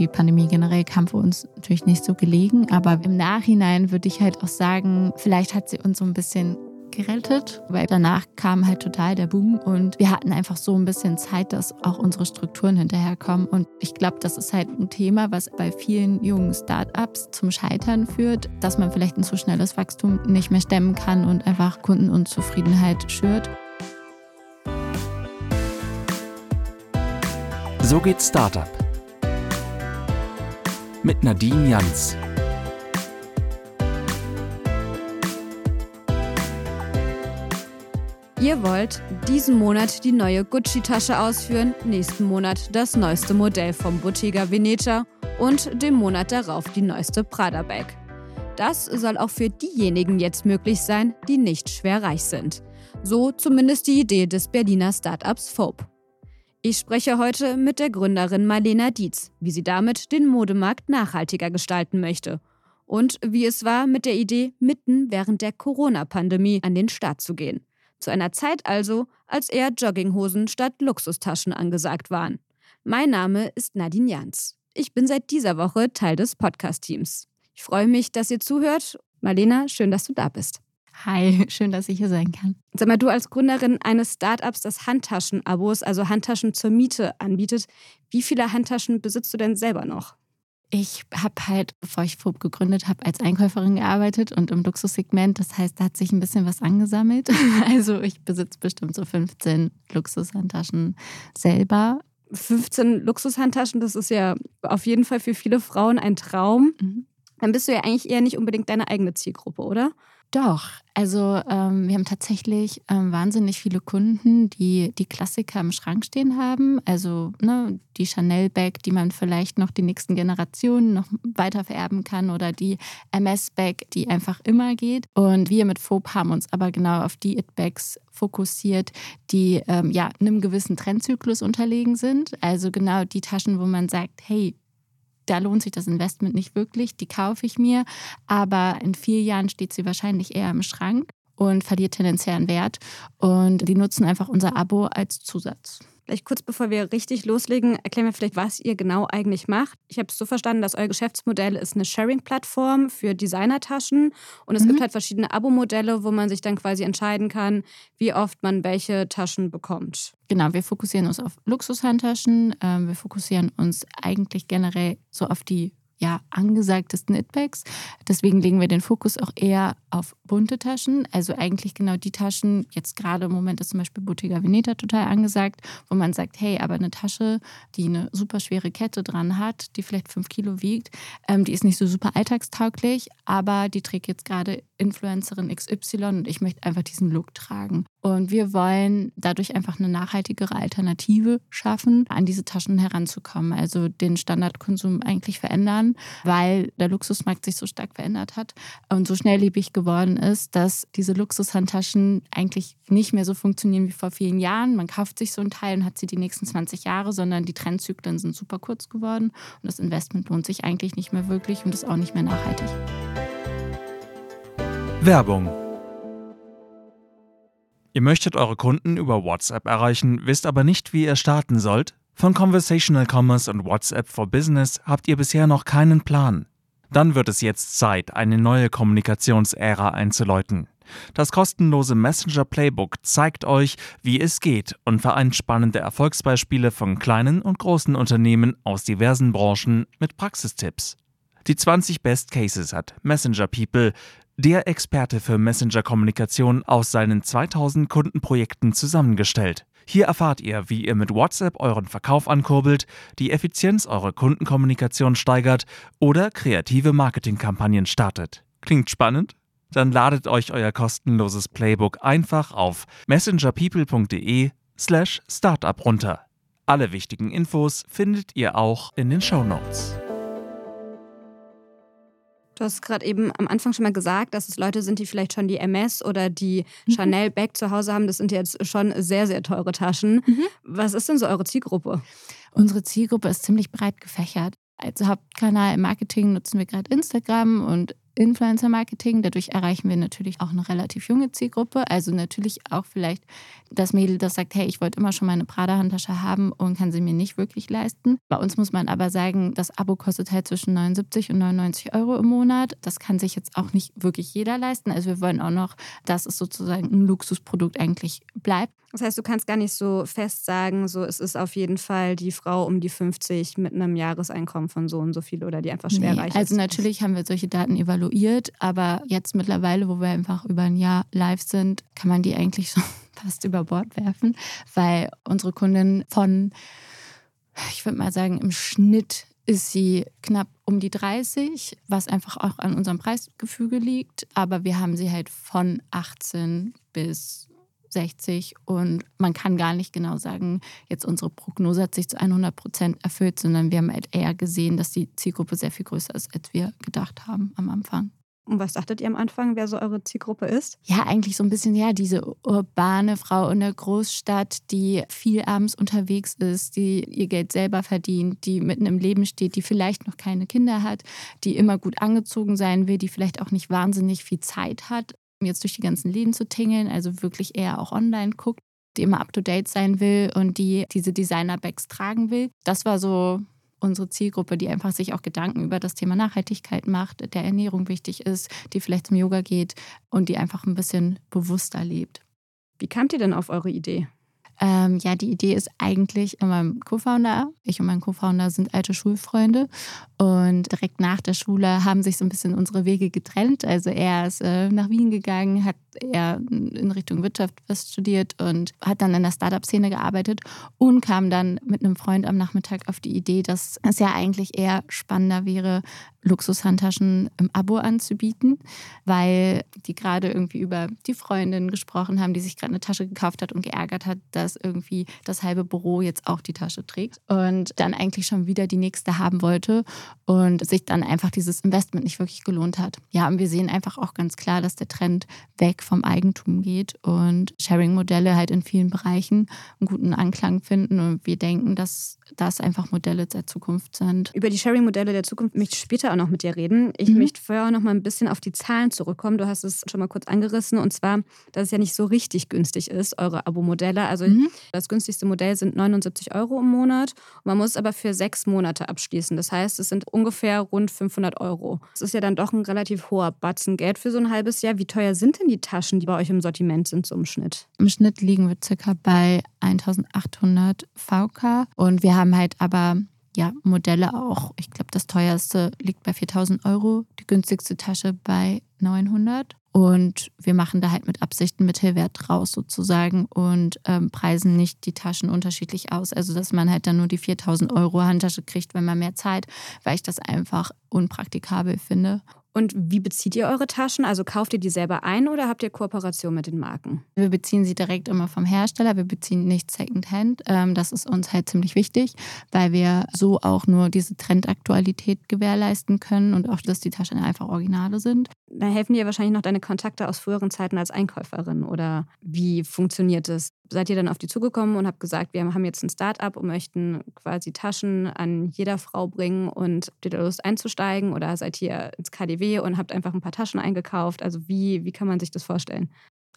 die Pandemie generell kam für uns natürlich nicht so gelegen. Aber im Nachhinein würde ich halt auch sagen, vielleicht hat sie uns so ein bisschen gerettet, weil danach kam halt total der Boom und wir hatten einfach so ein bisschen Zeit, dass auch unsere Strukturen hinterherkommen. Und ich glaube, das ist halt ein Thema, was bei vielen jungen Startups zum Scheitern führt, dass man vielleicht ein zu schnelles Wachstum nicht mehr stemmen kann und einfach Kundenunzufriedenheit schürt. So geht Startup. Mit Nadine Jans. Ihr wollt diesen Monat die neue Gucci-Tasche ausführen, nächsten Monat das neueste Modell vom Bottega Veneta und dem Monat darauf die neueste Prada-Bag. Das soll auch für diejenigen jetzt möglich sein, die nicht schwer reich sind. So zumindest die Idee des Berliner Startups Fope. Ich spreche heute mit der Gründerin Marlena Dietz, wie sie damit den Modemarkt nachhaltiger gestalten möchte und wie es war, mit der Idee mitten während der Corona-Pandemie an den Start zu gehen. Zu einer Zeit also, als eher Jogginghosen statt Luxustaschen angesagt waren. Mein Name ist Nadine Jans. Ich bin seit dieser Woche Teil des Podcast-Teams. Ich freue mich, dass ihr zuhört. Marlena, schön, dass du da bist. Hi, schön, dass ich hier sein kann. Sag mal, du als Gründerin eines Startups, das Handtaschen-Abos, also Handtaschen zur Miete anbietet, wie viele Handtaschen besitzt du denn selber noch? Ich habe halt, bevor ich FOB gegründet habe, als Einkäuferin gearbeitet und im Luxussegment. Das heißt, da hat sich ein bisschen was angesammelt. Also ich besitze bestimmt so 15 Luxushandtaschen selber. 15 Luxushandtaschen, das ist ja auf jeden Fall für viele Frauen ein Traum. Mhm. Dann bist du ja eigentlich eher nicht unbedingt deine eigene Zielgruppe, oder? Doch, also ähm, wir haben tatsächlich ähm, wahnsinnig viele Kunden, die die Klassiker im Schrank stehen haben. Also ne, die Chanel-Bag, die man vielleicht noch die nächsten Generationen noch weiter vererben kann oder die MS-Bag, die einfach immer geht. Und wir mit FOB haben uns aber genau auf die It-Bags fokussiert, die ähm, ja einem gewissen Trendzyklus unterlegen sind. Also genau die Taschen, wo man sagt, hey, da lohnt sich das Investment nicht wirklich, die kaufe ich mir, aber in vier Jahren steht sie wahrscheinlich eher im Schrank und verliert tendenziell an Wert. Und die nutzen einfach unser Abo als Zusatz. Vielleicht kurz bevor wir richtig loslegen, erklären wir vielleicht, was ihr genau eigentlich macht. Ich habe es so verstanden, dass euer Geschäftsmodell ist eine Sharing-Plattform für Designertaschen und es mhm. gibt halt verschiedene Abo-Modelle, wo man sich dann quasi entscheiden kann, wie oft man welche Taschen bekommt. Genau, wir fokussieren uns auf Luxushandtaschen. Ähm, wir fokussieren uns eigentlich generell so auf die ja, angesagtesten It-Bags. Deswegen legen wir den Fokus auch eher auf bunte Taschen. Also eigentlich genau die Taschen, jetzt gerade im Moment ist zum Beispiel Bottega Veneta total angesagt, wo man sagt, hey, aber eine Tasche, die eine super schwere Kette dran hat, die vielleicht fünf Kilo wiegt, ähm, die ist nicht so super alltagstauglich, aber die trägt jetzt gerade Influencerin XY und ich möchte einfach diesen Look tragen. Und wir wollen dadurch einfach eine nachhaltigere Alternative schaffen, an diese Taschen heranzukommen. Also den Standardkonsum eigentlich verändern, weil der Luxusmarkt sich so stark verändert hat und so schnelllebig geworden ist, dass diese Luxushandtaschen eigentlich nicht mehr so funktionieren wie vor vielen Jahren. Man kauft sich so ein Teil und hat sie die nächsten 20 Jahre, sondern die Trendzyklen sind super kurz geworden und das Investment lohnt sich eigentlich nicht mehr wirklich und ist auch nicht mehr nachhaltig. Werbung Ihr möchtet eure Kunden über WhatsApp erreichen, wisst aber nicht, wie ihr starten sollt? Von Conversational Commerce und WhatsApp for Business habt ihr bisher noch keinen Plan. Dann wird es jetzt Zeit, eine neue Kommunikationsära einzuläuten. Das kostenlose Messenger Playbook zeigt euch, wie es geht und vereint spannende Erfolgsbeispiele von kleinen und großen Unternehmen aus diversen Branchen mit Praxistipps. Die 20 Best Cases hat Messenger People der Experte für Messenger-Kommunikation aus seinen 2000 Kundenprojekten zusammengestellt. Hier erfahrt ihr, wie ihr mit WhatsApp euren Verkauf ankurbelt, die Effizienz eurer Kundenkommunikation steigert oder kreative Marketingkampagnen startet. Klingt spannend? Dann ladet euch euer kostenloses Playbook einfach auf messengerpeople.de slash startup runter. Alle wichtigen Infos findet ihr auch in den Show Notes. Du hast gerade eben am Anfang schon mal gesagt, dass es Leute sind, die vielleicht schon die MS oder die mhm. Chanel Bag zu Hause haben. Das sind jetzt schon sehr, sehr teure Taschen. Mhm. Was ist denn so eure Zielgruppe? Unsere Zielgruppe ist ziemlich breit gefächert. Als Hauptkanal im Marketing nutzen wir gerade Instagram und Influencer-Marketing. Dadurch erreichen wir natürlich auch eine relativ junge Zielgruppe. Also natürlich auch vielleicht das Mädel, das sagt, hey, ich wollte immer schon meine Prada-Handtasche haben und kann sie mir nicht wirklich leisten. Bei uns muss man aber sagen, das Abo kostet halt zwischen 79 und 99 Euro im Monat. Das kann sich jetzt auch nicht wirklich jeder leisten. Also wir wollen auch noch, dass es sozusagen ein Luxusprodukt eigentlich bleibt. Das heißt, du kannst gar nicht so fest sagen, so es ist auf jeden Fall die Frau um die 50 mit einem Jahreseinkommen von so und so viel oder die einfach schwer nee, reich also ist. Also natürlich haben wir solche Daten evaluiert, aber jetzt mittlerweile, wo wir einfach über ein Jahr live sind, kann man die eigentlich so fast über Bord werfen, weil unsere Kundin von, ich würde mal sagen, im Schnitt ist sie knapp um die 30, was einfach auch an unserem Preisgefüge liegt. Aber wir haben sie halt von 18 bis 60 und man kann gar nicht genau sagen, jetzt unsere Prognose hat sich zu 100 Prozent erfüllt, sondern wir haben halt eher gesehen, dass die Zielgruppe sehr viel größer ist, als wir gedacht haben am Anfang. Und was dachtet ihr am Anfang, wer so eure Zielgruppe ist? Ja, eigentlich so ein bisschen, ja, diese urbane Frau in der Großstadt, die viel abends unterwegs ist, die ihr Geld selber verdient, die mitten im Leben steht, die vielleicht noch keine Kinder hat, die immer gut angezogen sein will, die vielleicht auch nicht wahnsinnig viel Zeit hat, jetzt durch die ganzen Läden zu tingeln, also wirklich eher auch online guckt, die immer up-to-date sein will und die diese Designer-Bags tragen will. Das war so unsere Zielgruppe, die einfach sich auch Gedanken über das Thema Nachhaltigkeit macht, der Ernährung wichtig ist, die vielleicht zum Yoga geht und die einfach ein bisschen bewusster lebt. Wie kamt ihr denn auf eure Idee? Ähm, ja, die Idee ist eigentlich in meinem Co-Founder. Ich und mein Co-Founder sind alte Schulfreunde und direkt nach der Schule haben sich so ein bisschen unsere Wege getrennt. Also er ist äh, nach Wien gegangen, hat eher in Richtung Wirtschaft was studiert und hat dann in der Startup-Szene gearbeitet und kam dann mit einem Freund am Nachmittag auf die Idee, dass es ja eigentlich eher spannender wäre, Luxushandtaschen im Abo anzubieten, weil die gerade irgendwie über die Freundin gesprochen haben, die sich gerade eine Tasche gekauft hat und geärgert hat, dass irgendwie das halbe Büro jetzt auch die Tasche trägt und dann eigentlich schon wieder die nächste haben wollte und sich dann einfach dieses Investment nicht wirklich gelohnt hat. Ja, und wir sehen einfach auch ganz klar, dass der Trend weg vom Eigentum geht und Sharing-Modelle halt in vielen Bereichen einen guten Anklang finden. Und wir denken, dass das einfach Modelle der Zukunft sind. Über die Sharing-Modelle der Zukunft möchte ich später auch noch mit dir reden. Ich mhm. möchte vorher noch mal ein bisschen auf die Zahlen zurückkommen. Du hast es schon mal kurz angerissen und zwar, dass es ja nicht so richtig günstig ist, eure Abo-Modelle. Also mhm. das günstigste Modell sind 79 Euro im Monat. Man muss es aber für sechs Monate abschließen. Das heißt, es sind ungefähr rund 500 Euro. Das ist ja dann doch ein relativ hoher Batzen Geld für so ein halbes Jahr. Wie teuer sind denn die Taschen, die bei euch im Sortiment sind, so im Schnitt? Im Schnitt liegen wir circa bei 1800 VK und wir haben halt aber ja, Modelle auch. Ich glaube, das teuerste liegt bei 4000 Euro, die günstigste Tasche bei 900. Und wir machen da halt mit Absichten Mittelwert raus sozusagen und ähm, preisen nicht die Taschen unterschiedlich aus. Also, dass man halt dann nur die 4000 Euro Handtasche kriegt, wenn man mehr zahlt, weil ich das einfach unpraktikabel finde. Und wie bezieht ihr eure Taschen? Also kauft ihr die selber ein oder habt ihr Kooperation mit den Marken? Wir beziehen sie direkt immer vom Hersteller. Wir beziehen nicht Secondhand. Ähm, das ist uns halt ziemlich wichtig, weil wir so auch nur diese Trendaktualität gewährleisten können und auch, dass die Taschen einfach Originale sind. Da helfen dir wahrscheinlich noch deine Kontakte aus früheren Zeiten als Einkäuferin oder wie funktioniert es? Seid ihr dann auf die zugekommen und habt gesagt, wir haben jetzt ein Start-up und möchten quasi Taschen an jeder Frau bringen und habt ihr da Lust einzusteigen oder seid ihr ins KDW und habt einfach ein paar Taschen eingekauft? Also wie, wie kann man sich das vorstellen?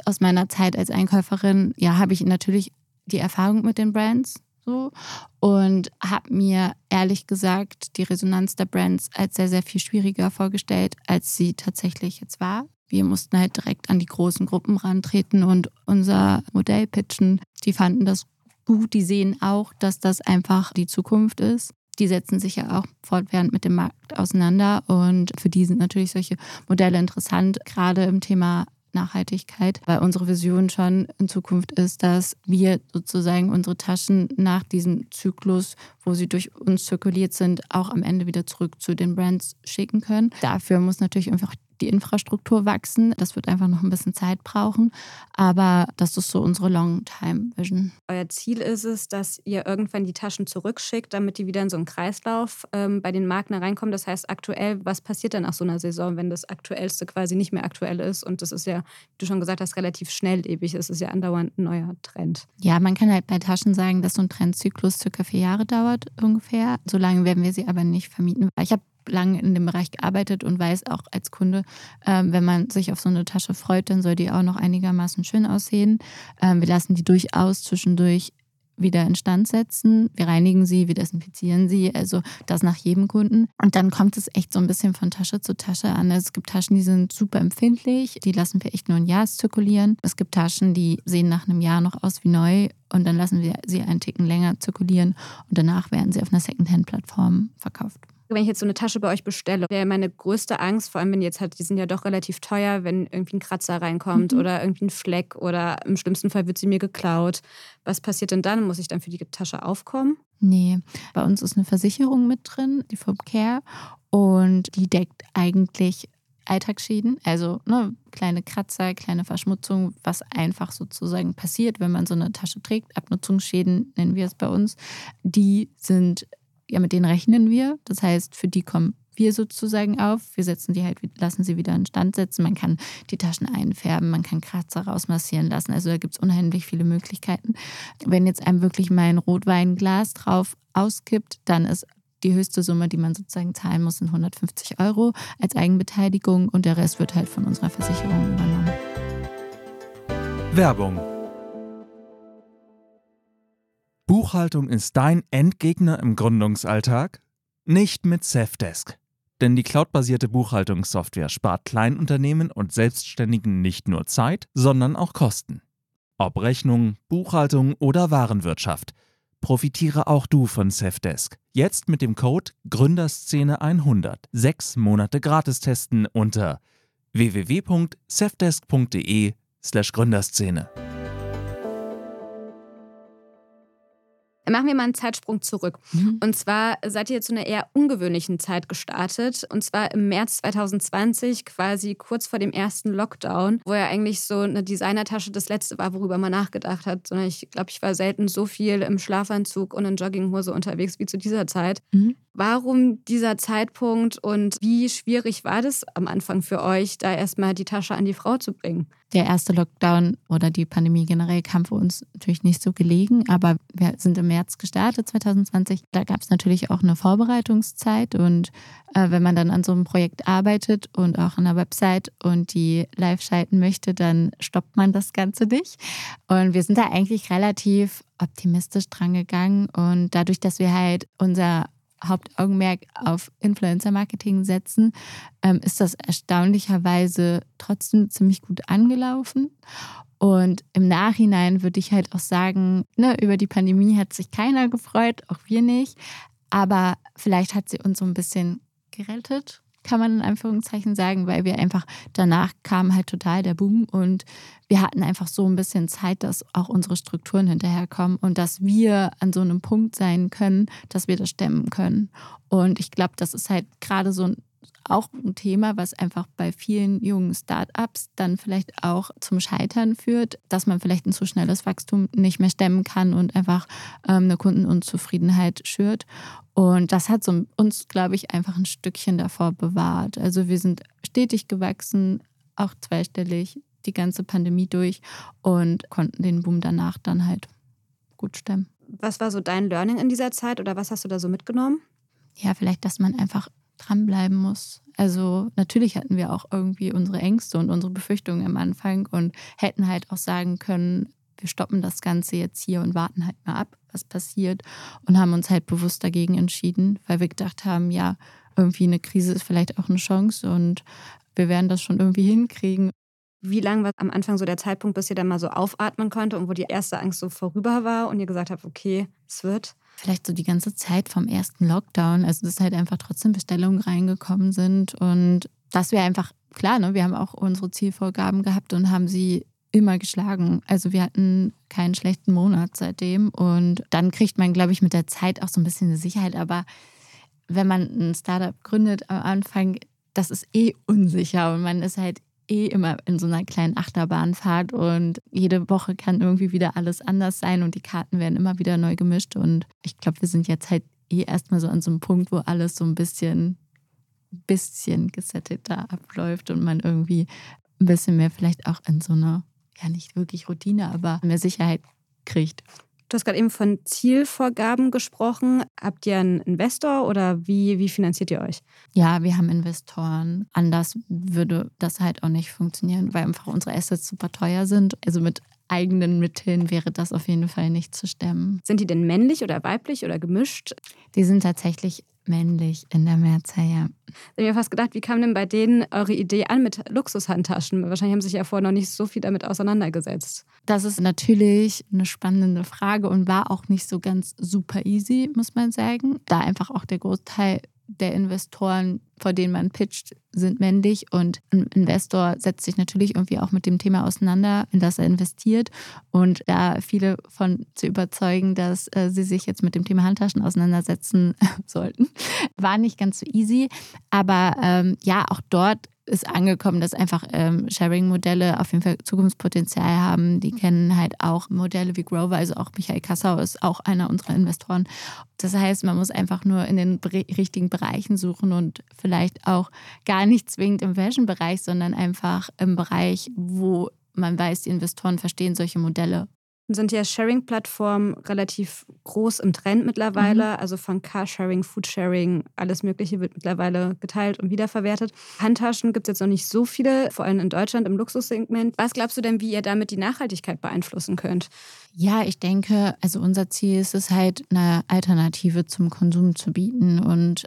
Aus meiner Zeit als Einkäuferin, ja, habe ich natürlich die Erfahrung mit den Brands so und habe mir ehrlich gesagt die Resonanz der Brands als sehr, sehr viel schwieriger vorgestellt, als sie tatsächlich jetzt war. Wir mussten halt direkt an die großen Gruppen rantreten und unser Modell pitchen. Die fanden das gut, die sehen auch, dass das einfach die Zukunft ist. Die setzen sich ja auch fortwährend mit dem Markt auseinander und für die sind natürlich solche Modelle interessant, gerade im Thema Nachhaltigkeit, weil unsere Vision schon in Zukunft ist, dass wir sozusagen unsere Taschen nach diesem Zyklus, wo sie durch uns zirkuliert sind, auch am Ende wieder zurück zu den Brands schicken können. Dafür muss natürlich einfach die Infrastruktur wachsen. Das wird einfach noch ein bisschen Zeit brauchen. Aber das ist so unsere Long-Time-Vision. Euer Ziel ist es, dass ihr irgendwann die Taschen zurückschickt, damit die wieder in so einen Kreislauf ähm, bei den Marken reinkommen. Das heißt, aktuell, was passiert dann nach so einer Saison, wenn das Aktuellste quasi nicht mehr aktuell ist? Und das ist ja, wie du schon gesagt hast, relativ schnelllebig. Es ist ja andauernd ein neuer Trend. Ja, man kann halt bei Taschen sagen, dass so ein Trendzyklus circa vier Jahre dauert ungefähr. So lange werden wir sie aber nicht vermieten. Ich habe lange in dem Bereich gearbeitet und weiß auch als Kunde, ähm, wenn man sich auf so eine Tasche freut, dann soll die auch noch einigermaßen schön aussehen. Ähm, wir lassen die durchaus zwischendurch wieder instand setzen. Wir reinigen sie, wir desinfizieren sie, also das nach jedem Kunden. Und dann kommt es echt so ein bisschen von Tasche zu Tasche an. Also es gibt Taschen, die sind super empfindlich, die lassen wir echt nur ein Jahr zirkulieren. Es gibt Taschen, die sehen nach einem Jahr noch aus wie neu und dann lassen wir sie einen Ticken länger zirkulieren und danach werden sie auf einer Secondhand-Plattform verkauft wenn ich jetzt so eine Tasche bei euch bestelle, wäre meine größte Angst, vor allem wenn jetzt halt, die sind ja doch relativ teuer, wenn irgendwie ein Kratzer reinkommt mhm. oder irgendwie ein Fleck oder im schlimmsten Fall wird sie mir geklaut. Was passiert denn dann? Muss ich dann für die Tasche aufkommen? Nee, bei uns ist eine Versicherung mit drin, die Fob Care, und die deckt eigentlich Alltagsschäden, also ne, kleine Kratzer, kleine Verschmutzung, was einfach sozusagen passiert, wenn man so eine Tasche trägt. Abnutzungsschäden nennen wir es bei uns. Die sind ja, mit denen rechnen wir. Das heißt, für die kommen wir sozusagen auf. Wir setzen die halt, lassen sie wieder in Stand setzen. Man kann die Taschen einfärben, man kann Kratzer rausmassieren lassen. Also da gibt es unheimlich viele Möglichkeiten. Wenn jetzt einem wirklich mal ein Rotweinglas drauf auskippt, dann ist die höchste Summe, die man sozusagen zahlen muss, sind 150 Euro als Eigenbeteiligung und der Rest wird halt von unserer Versicherung übernommen. Werbung Buchhaltung ist dein Endgegner im Gründungsalltag? Nicht mit Safdesk. Denn die cloudbasierte Buchhaltungssoftware spart Kleinunternehmen und Selbstständigen nicht nur Zeit, sondern auch Kosten. Ob Rechnung, Buchhaltung oder Warenwirtschaft, profitiere auch du von Safdesk. Jetzt mit dem Code Gründerszene100 sechs Monate gratis testen unter www.safdesk.de/gründerszene. Machen wir mal einen Zeitsprung zurück. Mhm. Und zwar seid ihr zu einer eher ungewöhnlichen Zeit gestartet. Und zwar im März 2020, quasi kurz vor dem ersten Lockdown, wo ja eigentlich so eine Designertasche das letzte war, worüber man nachgedacht hat. Sondern ich glaube, ich war selten so viel im Schlafanzug und in Jogginghose unterwegs wie zu dieser Zeit. Mhm. Warum dieser Zeitpunkt und wie schwierig war das am Anfang für euch, da erstmal die Tasche an die Frau zu bringen? Der erste Lockdown oder die Pandemie generell kam für uns natürlich nicht so gelegen, aber wir sind im März gestartet 2020. Da gab es natürlich auch eine Vorbereitungszeit und äh, wenn man dann an so einem Projekt arbeitet und auch an der Website und die live schalten möchte, dann stoppt man das Ganze nicht. Und wir sind da eigentlich relativ optimistisch dran gegangen und dadurch, dass wir halt unser Hauptaugenmerk auf Influencer-Marketing setzen, ähm, ist das erstaunlicherweise trotzdem ziemlich gut angelaufen. Und im Nachhinein würde ich halt auch sagen, ne, über die Pandemie hat sich keiner gefreut, auch wir nicht. Aber vielleicht hat sie uns so ein bisschen gerettet kann man in Anführungszeichen sagen, weil wir einfach danach kam halt total der Boom und wir hatten einfach so ein bisschen Zeit, dass auch unsere Strukturen hinterherkommen und dass wir an so einem Punkt sein können, dass wir das stemmen können. Und ich glaube, das ist halt gerade so ein auch ein Thema, was einfach bei vielen jungen Startups dann vielleicht auch zum Scheitern führt, dass man vielleicht ein zu schnelles Wachstum nicht mehr stemmen kann und einfach ähm, eine Kundenunzufriedenheit schürt. Und das hat so uns, glaube ich, einfach ein Stückchen davor bewahrt. Also wir sind stetig gewachsen, auch zweistellig, die ganze Pandemie durch und konnten den Boom danach dann halt gut stemmen. Was war so dein Learning in dieser Zeit oder was hast du da so mitgenommen? Ja, vielleicht, dass man einfach dranbleiben muss. Also natürlich hatten wir auch irgendwie unsere Ängste und unsere Befürchtungen am Anfang und hätten halt auch sagen können, wir stoppen das Ganze jetzt hier und warten halt mal ab, was passiert und haben uns halt bewusst dagegen entschieden, weil wir gedacht haben, ja, irgendwie eine Krise ist vielleicht auch eine Chance und wir werden das schon irgendwie hinkriegen. Wie lang war am Anfang so der Zeitpunkt, bis ihr dann mal so aufatmen konnte und wo die erste Angst so vorüber war und ihr gesagt habt, okay, es wird? Vielleicht so die ganze Zeit vom ersten Lockdown. Also, dass halt einfach trotzdem Bestellungen reingekommen sind und dass wir einfach, klar, ne, wir haben auch unsere Zielvorgaben gehabt und haben sie immer geschlagen. Also wir hatten keinen schlechten Monat seitdem und dann kriegt man, glaube ich, mit der Zeit auch so ein bisschen eine Sicherheit. Aber wenn man ein Startup gründet am Anfang, das ist eh unsicher und man ist halt eh immer in so einer kleinen Achterbahnfahrt und jede Woche kann irgendwie wieder alles anders sein und die Karten werden immer wieder neu gemischt. Und ich glaube, wir sind jetzt halt eh erstmal so an so einem Punkt, wo alles so ein bisschen, bisschen gesetteter abläuft und man irgendwie ein bisschen mehr vielleicht auch in so eine, ja nicht wirklich Routine, aber mehr Sicherheit kriegt. Du hast gerade eben von Zielvorgaben gesprochen. Habt ihr einen Investor oder wie, wie finanziert ihr euch? Ja, wir haben Investoren. Anders würde das halt auch nicht funktionieren, weil einfach unsere Assets super teuer sind. Also mit eigenen Mitteln wäre das auf jeden Fall nicht zu stemmen. Sind die denn männlich oder weiblich oder gemischt? Die sind tatsächlich männlich in der Mehrzahl, ja. Ich habe mir fast gedacht, wie kam denn bei denen eure Idee an mit Luxushandtaschen? Wahrscheinlich haben sie sich ja vorher noch nicht so viel damit auseinandergesetzt. Das ist natürlich eine spannende Frage und war auch nicht so ganz super easy, muss man sagen. Da einfach auch der Großteil der Investoren, vor denen man pitcht, sind männlich und ein Investor setzt sich natürlich irgendwie auch mit dem Thema auseinander, in das er investiert. Und da viele von zu überzeugen, dass äh, sie sich jetzt mit dem Thema Handtaschen auseinandersetzen sollten, war nicht ganz so easy. Aber ähm, ja, auch dort ist angekommen, dass einfach ähm, Sharing-Modelle auf jeden Fall Zukunftspotenzial haben. Die kennen halt auch Modelle wie Grover, also auch Michael Kassau ist auch einer unserer Investoren. Das heißt, man muss einfach nur in den richtigen Bereichen suchen und vielleicht auch gar nicht zwingend im Fashion-Bereich, sondern einfach im Bereich, wo man weiß, die Investoren verstehen solche Modelle sind ja Sharing-Plattformen relativ groß im Trend mittlerweile. Mhm. Also von Carsharing, Foodsharing, alles Mögliche wird mittlerweile geteilt und wiederverwertet. Handtaschen gibt es jetzt noch nicht so viele, vor allem in Deutschland im Luxussegment. Was glaubst du denn, wie ihr damit die Nachhaltigkeit beeinflussen könnt? Ja, ich denke, also unser Ziel ist es halt, eine Alternative zum Konsum zu bieten. Und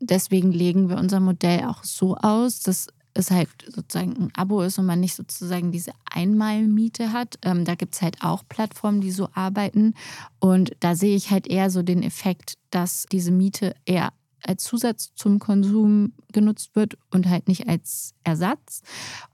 deswegen legen wir unser Modell auch so aus, dass es halt sozusagen ein Abo ist und man nicht sozusagen diese Einmalmiete hat. Ähm, da gibt es halt auch Plattformen, die so arbeiten. Und da sehe ich halt eher so den Effekt, dass diese Miete eher als Zusatz zum Konsum genutzt wird und halt nicht als Ersatz.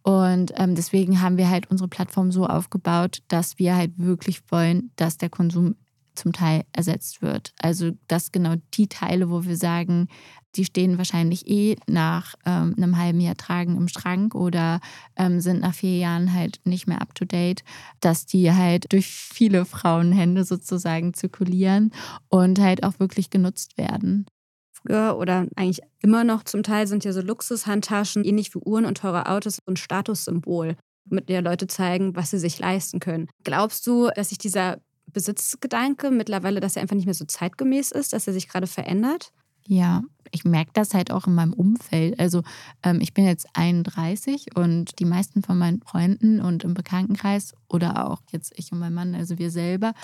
Und ähm, deswegen haben wir halt unsere Plattform so aufgebaut, dass wir halt wirklich wollen, dass der Konsum zum Teil ersetzt wird. Also dass genau die Teile, wo wir sagen, die stehen wahrscheinlich eh nach ähm, einem halben Jahr tragen im Schrank oder ähm, sind nach vier Jahren halt nicht mehr up-to-date, dass die halt durch viele Frauenhände sozusagen zirkulieren und halt auch wirklich genutzt werden. Früher oder eigentlich immer noch zum Teil sind ja so Luxushandtaschen, ähnlich wie Uhren und teure Autos, ein Statussymbol, mit der Leute zeigen, was sie sich leisten können. Glaubst du, dass sich dieser Besitzgedanke mittlerweile, dass er einfach nicht mehr so zeitgemäß ist, dass er sich gerade verändert? Ja, ich merke das halt auch in meinem Umfeld. Also ähm, ich bin jetzt 31 und die meisten von meinen Freunden und im Bekanntenkreis oder auch jetzt ich und mein Mann, also wir selber,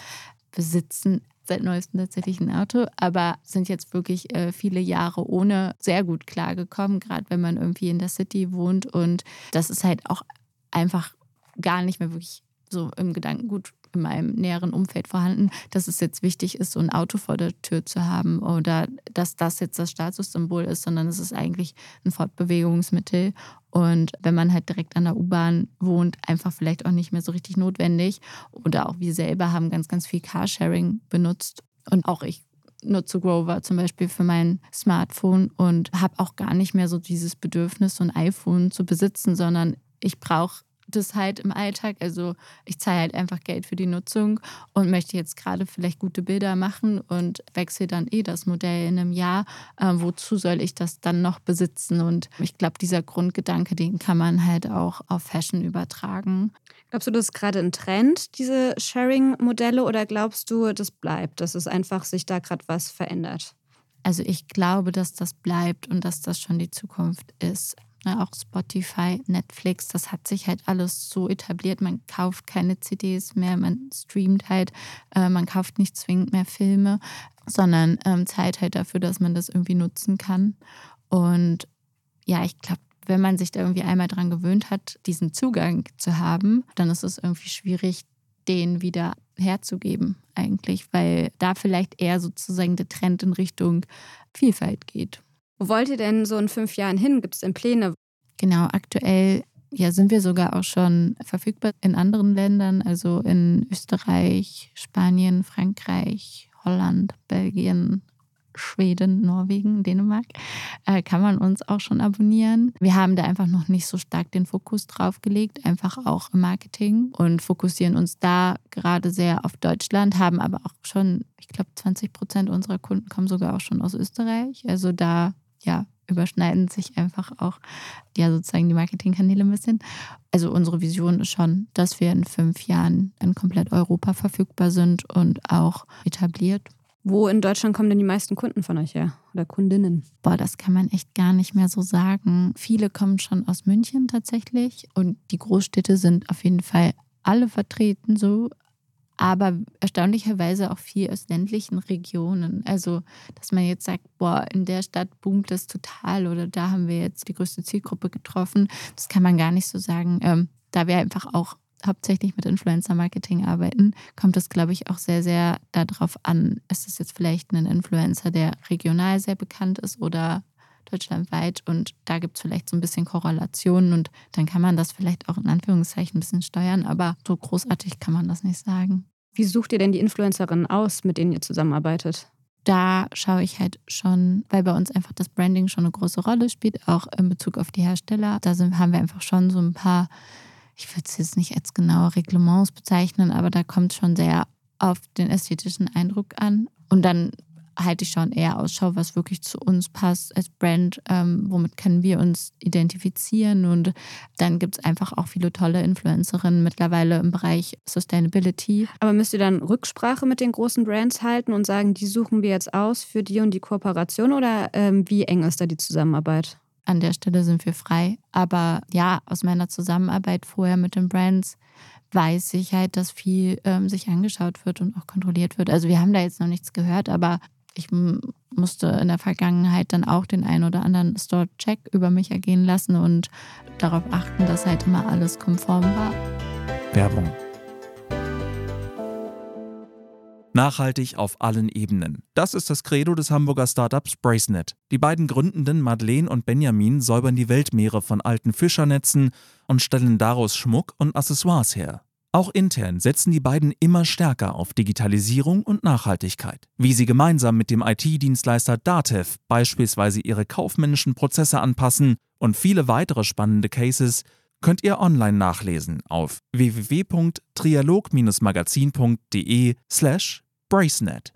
besitzen seit neuestem tatsächlich ein Auto, aber sind jetzt wirklich äh, viele Jahre ohne sehr gut klargekommen, gerade wenn man irgendwie in der City wohnt. Und das ist halt auch einfach gar nicht mehr wirklich so im Gedankengut in meinem näheren Umfeld vorhanden, dass es jetzt wichtig ist, so ein Auto vor der Tür zu haben oder dass das jetzt das Statussymbol ist, sondern es ist eigentlich ein Fortbewegungsmittel. Und wenn man halt direkt an der U-Bahn wohnt, einfach vielleicht auch nicht mehr so richtig notwendig. Oder auch wir selber haben ganz, ganz viel Carsharing benutzt. Und auch ich nutze Grover zum Beispiel für mein Smartphone und habe auch gar nicht mehr so dieses Bedürfnis, so ein iPhone zu besitzen, sondern ich brauche das halt im Alltag. Also ich zahle halt einfach Geld für die Nutzung und möchte jetzt gerade vielleicht gute Bilder machen und wechsle dann eh das Modell in einem Jahr. Äh, wozu soll ich das dann noch besitzen? Und ich glaube, dieser Grundgedanke, den kann man halt auch auf Fashion übertragen. Glaubst du, das ist gerade ein Trend, diese Sharing-Modelle, oder glaubst du, das bleibt, dass es einfach sich da gerade was verändert? Also ich glaube, dass das bleibt und dass das schon die Zukunft ist. Ne, auch Spotify, Netflix, das hat sich halt alles so etabliert. Man kauft keine CDs mehr, man streamt halt, äh, man kauft nicht zwingend mehr Filme, sondern ähm, zahlt halt dafür, dass man das irgendwie nutzen kann. Und ja, ich glaube, wenn man sich da irgendwie einmal dran gewöhnt hat, diesen Zugang zu haben, dann ist es irgendwie schwierig, den wieder herzugeben eigentlich, weil da vielleicht eher sozusagen der Trend in Richtung Vielfalt geht. Wo wollt ihr denn so in fünf Jahren hin? Gibt es denn Pläne? Genau, aktuell ja, sind wir sogar auch schon verfügbar in anderen Ländern, also in Österreich, Spanien, Frankreich, Holland, Belgien, Schweden, Norwegen, Dänemark, äh, kann man uns auch schon abonnieren. Wir haben da einfach noch nicht so stark den Fokus drauf gelegt, einfach auch im Marketing und fokussieren uns da gerade sehr auf Deutschland, haben aber auch schon, ich glaube, 20 Prozent unserer Kunden kommen sogar auch schon aus Österreich. Also da ja, überschneiden sich einfach auch ja sozusagen die Marketingkanäle ein bisschen. Also unsere Vision ist schon, dass wir in fünf Jahren in komplett Europa verfügbar sind und auch etabliert. Wo in Deutschland kommen denn die meisten Kunden von euch her oder Kundinnen? Boah, das kann man echt gar nicht mehr so sagen. Viele kommen schon aus München tatsächlich und die Großstädte sind auf jeden Fall alle vertreten so, aber erstaunlicherweise auch viel aus ländlichen Regionen. Also, dass man jetzt sagt, boah, in der Stadt boomt das total oder da haben wir jetzt die größte Zielgruppe getroffen, das kann man gar nicht so sagen. Ähm, da wir einfach auch hauptsächlich mit Influencer-Marketing arbeiten, kommt es, glaube ich, auch sehr, sehr darauf an, ist es jetzt vielleicht ein Influencer, der regional sehr bekannt ist oder deutschlandweit und da gibt es vielleicht so ein bisschen Korrelationen und dann kann man das vielleicht auch in Anführungszeichen ein bisschen steuern, aber so großartig kann man das nicht sagen. Wie sucht ihr denn die Influencerinnen aus, mit denen ihr zusammenarbeitet? Da schaue ich halt schon, weil bei uns einfach das Branding schon eine große Rolle spielt, auch in Bezug auf die Hersteller. Da sind, haben wir einfach schon so ein paar ich würde es jetzt nicht als genaue Reglements bezeichnen, aber da kommt schon sehr auf den ästhetischen Eindruck an. Und dann halte ich schon eher Ausschau, was wirklich zu uns passt als Brand, ähm, womit können wir uns identifizieren. Und dann gibt es einfach auch viele tolle Influencerinnen mittlerweile im Bereich Sustainability. Aber müsst ihr dann Rücksprache mit den großen Brands halten und sagen, die suchen wir jetzt aus für die und die Kooperation oder ähm, wie eng ist da die Zusammenarbeit? An der Stelle sind wir frei. Aber ja, aus meiner Zusammenarbeit vorher mit den Brands weiß ich halt, dass viel ähm, sich angeschaut wird und auch kontrolliert wird. Also wir haben da jetzt noch nichts gehört, aber ich musste in der Vergangenheit dann auch den einen oder anderen Store-Check über mich ergehen lassen und darauf achten, dass halt immer alles konform war. Werbung Nachhaltig auf allen Ebenen. Das ist das Credo des Hamburger Startups Bracenet. Die beiden Gründenden Madeleine und Benjamin säubern die Weltmeere von alten Fischernetzen und stellen daraus Schmuck und Accessoires her. Auch intern setzen die beiden immer stärker auf Digitalisierung und Nachhaltigkeit. Wie sie gemeinsam mit dem IT-Dienstleister Datev beispielsweise ihre kaufmännischen Prozesse anpassen und viele weitere spannende Cases könnt ihr online nachlesen auf www.trialog-magazin.de slash bracenet.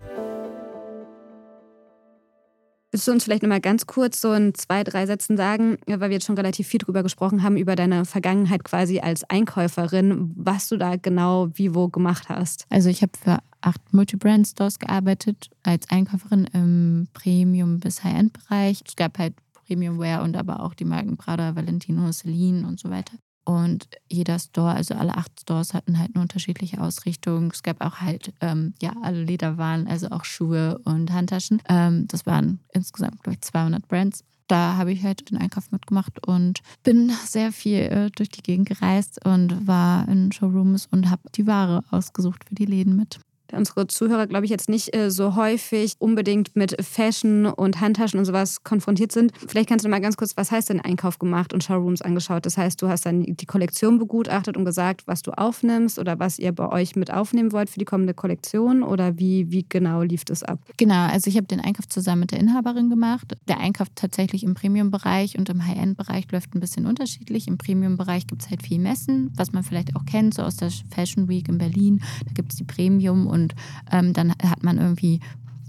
Willst du uns vielleicht nochmal ganz kurz so in zwei, drei Sätzen sagen, weil wir jetzt schon relativ viel drüber gesprochen haben, über deine Vergangenheit quasi als Einkäuferin, was du da genau wie wo gemacht hast? Also ich habe für acht Multi-Brand-Stores gearbeitet, als Einkäuferin im Premium- bis High-End-Bereich. Es gab halt Premium-Wear und aber auch die Marken Prada, Valentino, Celine und so weiter. Und jeder Store, also alle acht Stores hatten halt eine unterschiedliche Ausrichtung. Es gab auch halt, ähm, ja, alle Lederwaren, also auch Schuhe und Handtaschen. Ähm, das waren insgesamt, glaube ich, 200 Brands. Da habe ich halt den Einkauf mitgemacht und bin sehr viel äh, durch die Gegend gereist und war in Showrooms und habe die Ware ausgesucht für die Läden mit unsere Zuhörer, glaube ich, jetzt nicht äh, so häufig unbedingt mit Fashion und Handtaschen und sowas konfrontiert sind. Vielleicht kannst du mal ganz kurz, was heißt denn Einkauf gemacht und Showrooms angeschaut? Das heißt, du hast dann die Kollektion begutachtet und gesagt, was du aufnimmst oder was ihr bei euch mit aufnehmen wollt für die kommende Kollektion oder wie, wie genau lief das ab? Genau, also ich habe den Einkauf zusammen mit der Inhaberin gemacht. Der Einkauf tatsächlich im Premium-Bereich und im High-End-Bereich läuft ein bisschen unterschiedlich. Im Premium-Bereich gibt es halt viel Messen, was man vielleicht auch kennt, so aus der Fashion Week in Berlin. Da gibt es die Premium- und und ähm, dann hat man irgendwie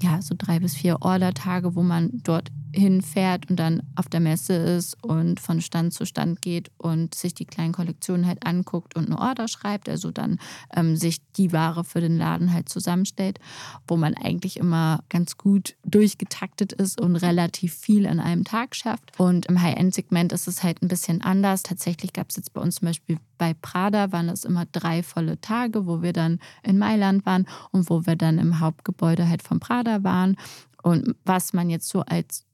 ja, so drei bis vier Ordertage, wo man dort hinfährt und dann auf der Messe ist und von Stand zu Stand geht und sich die kleinen Kollektionen halt anguckt und eine Order schreibt, also dann ähm, sich die Ware für den Laden halt zusammenstellt, wo man eigentlich immer ganz gut durchgetaktet ist und relativ viel an einem Tag schafft. Und im High-End-Segment ist es halt ein bisschen anders. Tatsächlich gab es jetzt bei uns zum Beispiel bei Prada waren das immer drei volle Tage, wo wir dann in Mailand waren und wo wir dann im Hauptgebäude halt von Prada waren. Und was man jetzt so als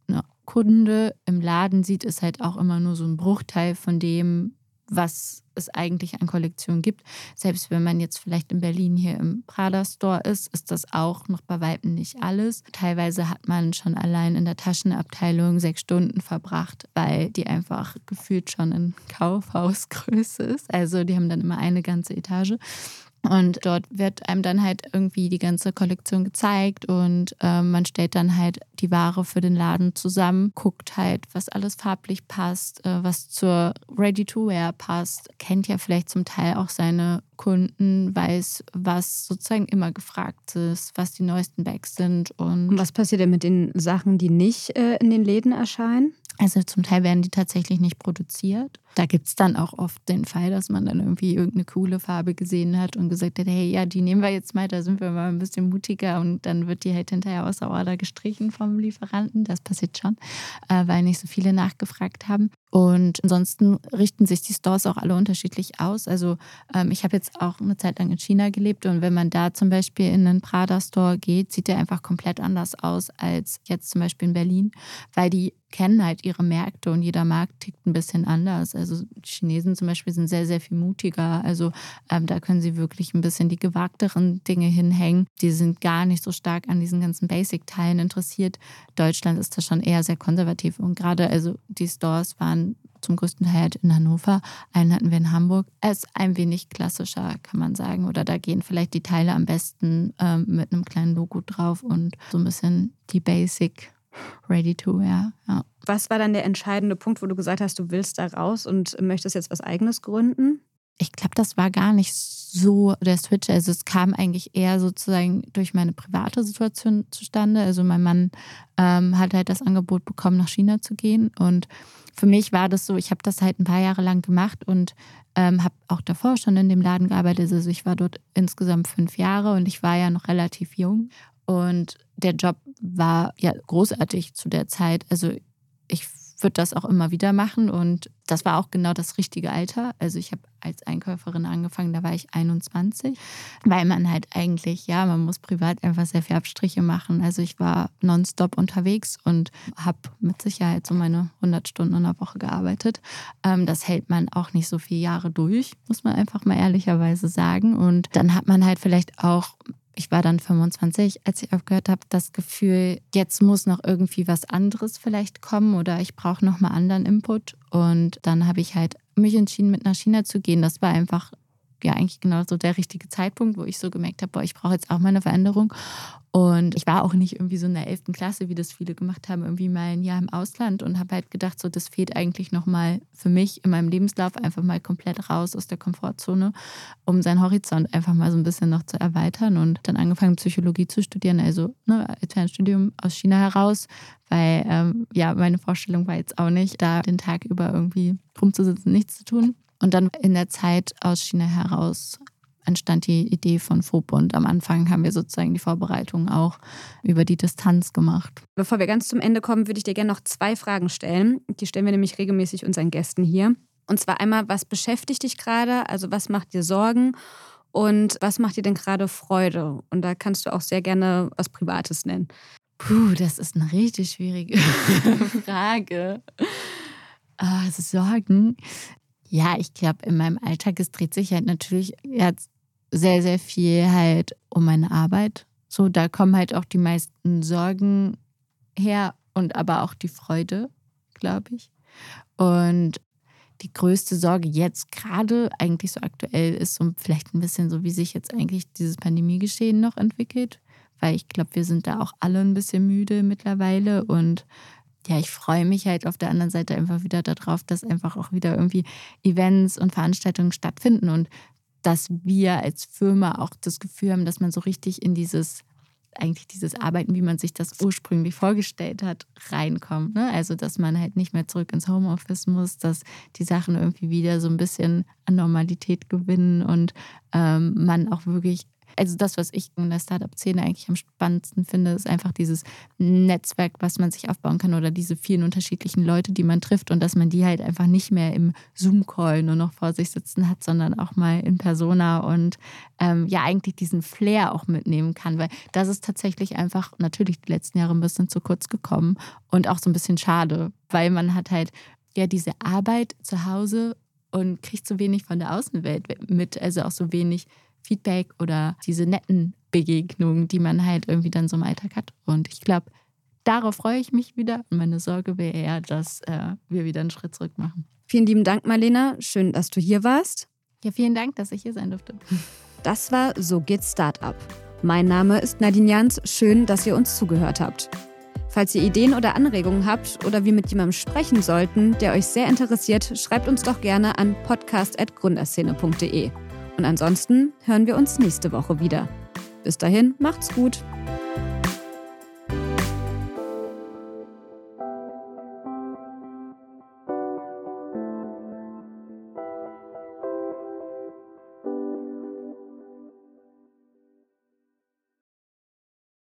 Kunde im Laden sieht, ist halt auch immer nur so ein Bruchteil von dem, was es eigentlich an Kollektionen gibt. Selbst wenn man jetzt vielleicht in Berlin hier im Prada Store ist, ist das auch noch bei weitem nicht alles. Teilweise hat man schon allein in der Taschenabteilung sechs Stunden verbracht, weil die einfach gefühlt schon in Kaufhausgröße ist. Also die haben dann immer eine ganze Etage. Und dort wird einem dann halt irgendwie die ganze Kollektion gezeigt und äh, man stellt dann halt die Ware für den Laden zusammen, guckt halt, was alles farblich passt, äh, was zur Ready-to-Wear passt, kennt ja vielleicht zum Teil auch seine Kunden, weiß, was sozusagen immer gefragt ist, was die neuesten Bags sind. Und, und was passiert denn mit den Sachen, die nicht äh, in den Läden erscheinen? Also zum Teil werden die tatsächlich nicht produziert. Da gibt es dann auch oft den Fall, dass man dann irgendwie irgendeine coole Farbe gesehen hat und gesagt hat, hey, ja, die nehmen wir jetzt mal, da sind wir mal ein bisschen mutiger und dann wird die halt hinterher außer Order gestrichen vom Lieferanten. Das passiert schon, äh, weil nicht so viele nachgefragt haben. Und ansonsten richten sich die Stores auch alle unterschiedlich aus. Also ähm, ich habe jetzt auch eine Zeit lang in China gelebt und wenn man da zum Beispiel in einen Prada-Store geht, sieht der einfach komplett anders aus als jetzt zum Beispiel in Berlin, weil die kennen halt ihre Märkte und jeder Markt tickt ein bisschen anders. Also die Chinesen zum Beispiel sind sehr, sehr viel mutiger. Also ähm, da können sie wirklich ein bisschen die gewagteren Dinge hinhängen. Die sind gar nicht so stark an diesen ganzen Basic-Teilen interessiert. Deutschland ist da schon eher sehr konservativ. Und gerade also die Stores waren zum größten Teil halt in Hannover. Einen hatten wir in Hamburg. Er ist ein wenig klassischer, kann man sagen. Oder da gehen vielleicht die Teile am besten ähm, mit einem kleinen Logo drauf und so ein bisschen die Basic ready to wear. Ja. Was war dann der entscheidende Punkt, wo du gesagt hast, du willst da raus und möchtest jetzt was eigenes gründen? Ich glaube, das war gar nicht so der Switch. Also es kam eigentlich eher sozusagen durch meine private Situation zustande. Also mein Mann ähm, hat halt das Angebot bekommen, nach China zu gehen. Und für mich war das so, ich habe das halt ein paar Jahre lang gemacht und ähm, habe auch davor schon in dem Laden gearbeitet. Also ich war dort insgesamt fünf Jahre und ich war ja noch relativ jung. Und der Job war ja großartig zu der Zeit. Also ich würde das auch immer wieder machen und das war auch genau das richtige Alter. Also ich habe als Einkäuferin angefangen, da war ich 21, weil man halt eigentlich, ja, man muss privat einfach sehr viel Abstriche machen. Also ich war nonstop unterwegs und habe mit Sicherheit so meine 100 Stunden in der Woche gearbeitet. Ähm, das hält man auch nicht so viele Jahre durch, muss man einfach mal ehrlicherweise sagen. Und dann hat man halt vielleicht auch ich war dann 25, als ich aufgehört habe, das Gefühl, jetzt muss noch irgendwie was anderes vielleicht kommen oder ich brauche nochmal anderen Input. Und dann habe ich halt mich entschieden, mit nach China zu gehen. Das war einfach ja eigentlich genau so der richtige Zeitpunkt, wo ich so gemerkt habe, boah, ich brauche jetzt auch mal eine Veränderung. Und ich war auch nicht irgendwie so in der 11. Klasse, wie das viele gemacht haben, irgendwie mal ein Jahr im Ausland und habe halt gedacht, so das fehlt eigentlich nochmal für mich in meinem Lebenslauf einfach mal komplett raus aus der Komfortzone, um seinen Horizont einfach mal so ein bisschen noch zu erweitern und dann angefangen Psychologie zu studieren, also ne, als Fernstudium aus China heraus, weil ähm, ja, meine Vorstellung war jetzt auch nicht, da den Tag über irgendwie rumzusitzen, nichts zu tun. Und dann in der Zeit aus China heraus entstand die Idee von FOB und am Anfang haben wir sozusagen die Vorbereitung auch über die Distanz gemacht. Bevor wir ganz zum Ende kommen, würde ich dir gerne noch zwei Fragen stellen. Die stellen wir nämlich regelmäßig unseren Gästen hier. Und zwar einmal, was beschäftigt dich gerade? Also was macht dir Sorgen? Und was macht dir denn gerade Freude? Und da kannst du auch sehr gerne was Privates nennen. Puh, das ist eine richtig schwierige Frage. Also Sorgen. Ja, ich glaube, in meinem Alltag, es dreht sich halt natürlich jetzt sehr, sehr viel halt um meine Arbeit. So, da kommen halt auch die meisten Sorgen her und aber auch die Freude, glaube ich. Und die größte Sorge jetzt gerade, eigentlich so aktuell, ist so vielleicht ein bisschen so, wie sich jetzt eigentlich dieses Pandemiegeschehen noch entwickelt. Weil ich glaube, wir sind da auch alle ein bisschen müde mittlerweile und ja, ich freue mich halt auf der anderen Seite einfach wieder darauf, dass einfach auch wieder irgendwie Events und Veranstaltungen stattfinden und dass wir als Firma auch das Gefühl haben, dass man so richtig in dieses eigentlich dieses Arbeiten, wie man sich das ursprünglich vorgestellt hat, reinkommt. Ne? Also, dass man halt nicht mehr zurück ins Homeoffice muss, dass die Sachen irgendwie wieder so ein bisschen an Normalität gewinnen und ähm, man auch wirklich also das, was ich in der Startup-Szene eigentlich am spannendsten finde, ist einfach dieses Netzwerk, was man sich aufbauen kann oder diese vielen unterschiedlichen Leute, die man trifft und dass man die halt einfach nicht mehr im Zoom-Call nur noch vor sich sitzen hat, sondern auch mal in Persona und ähm, ja eigentlich diesen Flair auch mitnehmen kann, weil das ist tatsächlich einfach natürlich die letzten Jahre ein bisschen zu kurz gekommen und auch so ein bisschen schade, weil man hat halt ja diese Arbeit zu Hause und kriegt so wenig von der Außenwelt mit, also auch so wenig Feedback oder diese netten Begegnungen, die man halt irgendwie dann so im Alltag hat. Und ich glaube, darauf freue ich mich wieder. Und meine Sorge wäre eher, dass äh, wir wieder einen Schritt zurück machen. Vielen lieben Dank, Marlena. Schön, dass du hier warst. Ja, vielen Dank, dass ich hier sein durfte. Das war So geht's Startup. Mein Name ist Nadine Jans. Schön, dass ihr uns zugehört habt. Falls ihr Ideen oder Anregungen habt oder wir mit jemandem sprechen sollten, der euch sehr interessiert, schreibt uns doch gerne an podcast.gründerszene.de. Und ansonsten hören wir uns nächste Woche wieder. Bis dahin, macht's gut.